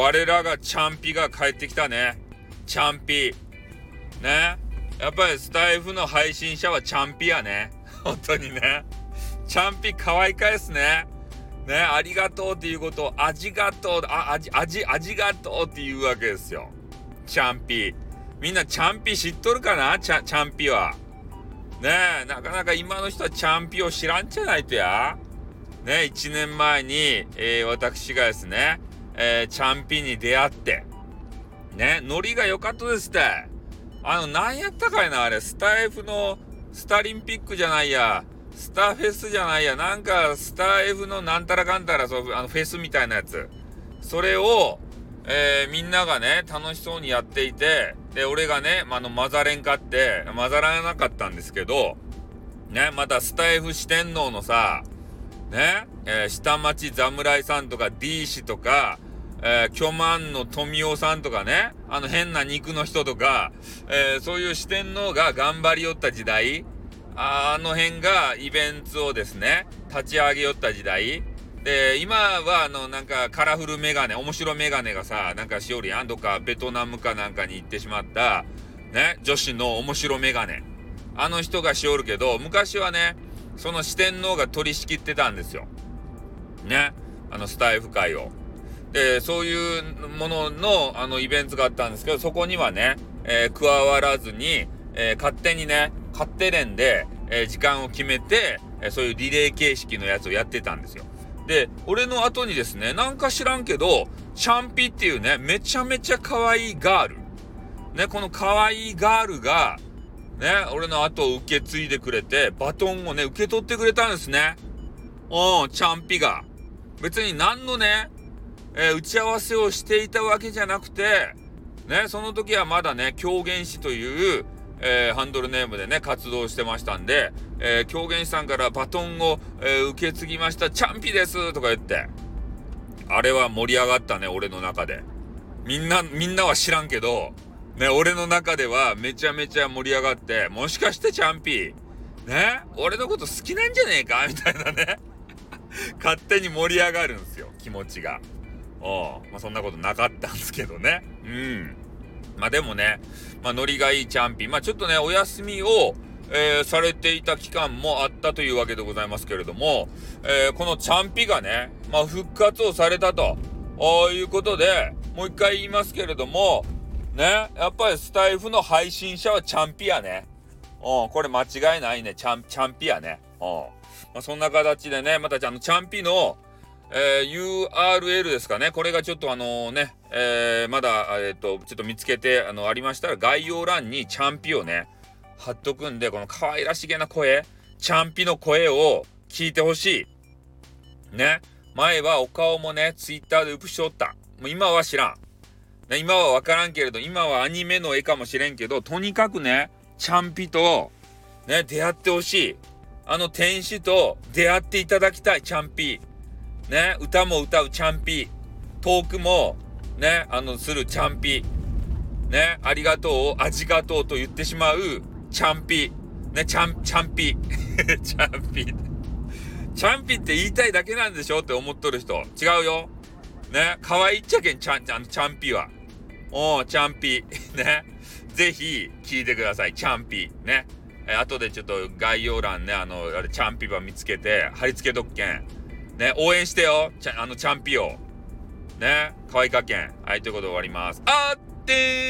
我らがチャンピが帰ってきたね。チャンピ。ね。やっぱりスタイフの配信者はチャンピやね。本当にね。チャンピ可愛いかですね。ね、ありがとうっていうことを、味がとう、あ、味、味、味がとうって言うわけですよ。チャンピ。みんなチャンピ知っとるかな？チャチャンピは。ねえ、なかなか今の人はチャンピを知らんじゃないとや。ね、1年前に、えー、私がですね、えー、チャンピンに出会って、ね、ノリが良かったですって。あの、なんやったかいな、あれ、スタイフの、スタリンピックじゃないや、スターフェスじゃないや、なんか、スター F のなんたらかんたら、そう、あの、フェスみたいなやつ。それを、えー、みんながね、楽しそうにやっていて、で、俺がね、まあの、混ざれんかって、混ざらなかったんですけど、ね、またスタイフ四天王のさ、ね、えー、下町侍さんとか D 氏とか、えー、巨万の富夫さんとかね、あの変な肉の人とか、えー、そういう四天王が頑張りよった時代、あの辺がイベントをですね、立ち上げよった時代。で、今はあの、なんかカラフルメガネ、面白メガネがさ、なんかしおりやん。とかベトナムかなんかに行ってしまった、ね、女子の面白メガネ。あの人がしおるけど、昔はね、その四天王が取り仕切ってたんですよ。ね。あのスタイフ会を。で、そういうものの、あの、イベントがあったんですけど、そこにはね、えー、加わらずに、えー、勝手にね、勝手連で、えー、時間を決めて、えそういうリレー形式のやつをやってたんですよ。で、俺の後にですね、なんか知らんけど、チャンピっていうね、めちゃめちゃ可愛いガール。ね、この可愛いガールが、ね、俺の後を受け継いでくれて、バトンをね、受け取ってくれたんですね。うん、チャンピが。別に何のね、えー、打ち合わせをしていたわけじゃなくて、ね、その時はまだね、狂言師という、えー、ハンドルネームでね、活動してましたんで、えー、狂言師さんからバトンを、えー、受け継ぎました、チャンピですとか言って、あれは盛り上がったね、俺の中で。みんな、みんなは知らんけど、ね、俺の中ではめちゃめちゃ盛り上がって、もしかしてチャンピね、俺のこと好きなんじゃねえか？みたいなね勝手に盛り上がるんですよ、気持ちが。おまあ、そんなことなかったんですけどね。うん。まあでもね、まあノリがいいチャンピン、まあちょっとね、お休みを、えー、されていた期間もあったというわけでございますけれども、えー、このチャンピがね、まあ復活をされたと、いうことで、もう一回言いますけれども、ね、やっぱりスタイフの配信者はチャンピやね。うん、これ間違いないね。チャン、チャンピやね。うん。まあ、そんな形でね、またあの、チャンピの、えー、URL ですかね。これがちょっとあのね、えー、まだ、えっ、ー、と、ちょっと見つけて、あの、ありましたら、概要欄にチャンピをね、貼っとくんで、この可愛らしげな声、チャンピの声を聞いてほしい。ね。前はお顔もね、ツイッターでうぷしおった。もう今は知らん。今はわからんけれど、今はアニメの絵かもしれんけど、とにかくね、チャンピと、ね、出会ってほしい。あの天使と出会っていただきたい、チャンピ。ね、歌も歌うチャンピ。トークも、ね、あの、するチャンピ。ね、ありがとうありがとうと言ってしまうチャンピ。ね、チャン、チャンピ。チャンピ。チャンピって言いたいだけなんでしょって思っとる人。違うよ。ね、可愛いっちゃけん、チャン、チャン、チャンピは。おー、チャンピ。ね。ぜひ、聞いてください。チャンピ。ね。え後でちょっと概要欄ね、あの、あれ、チャンピば見つけて、貼り付けとくけん。ね、応援してよ。ちゃあの、チャンピオン。ね、可愛いかけん。はい、ということで終わります。あってー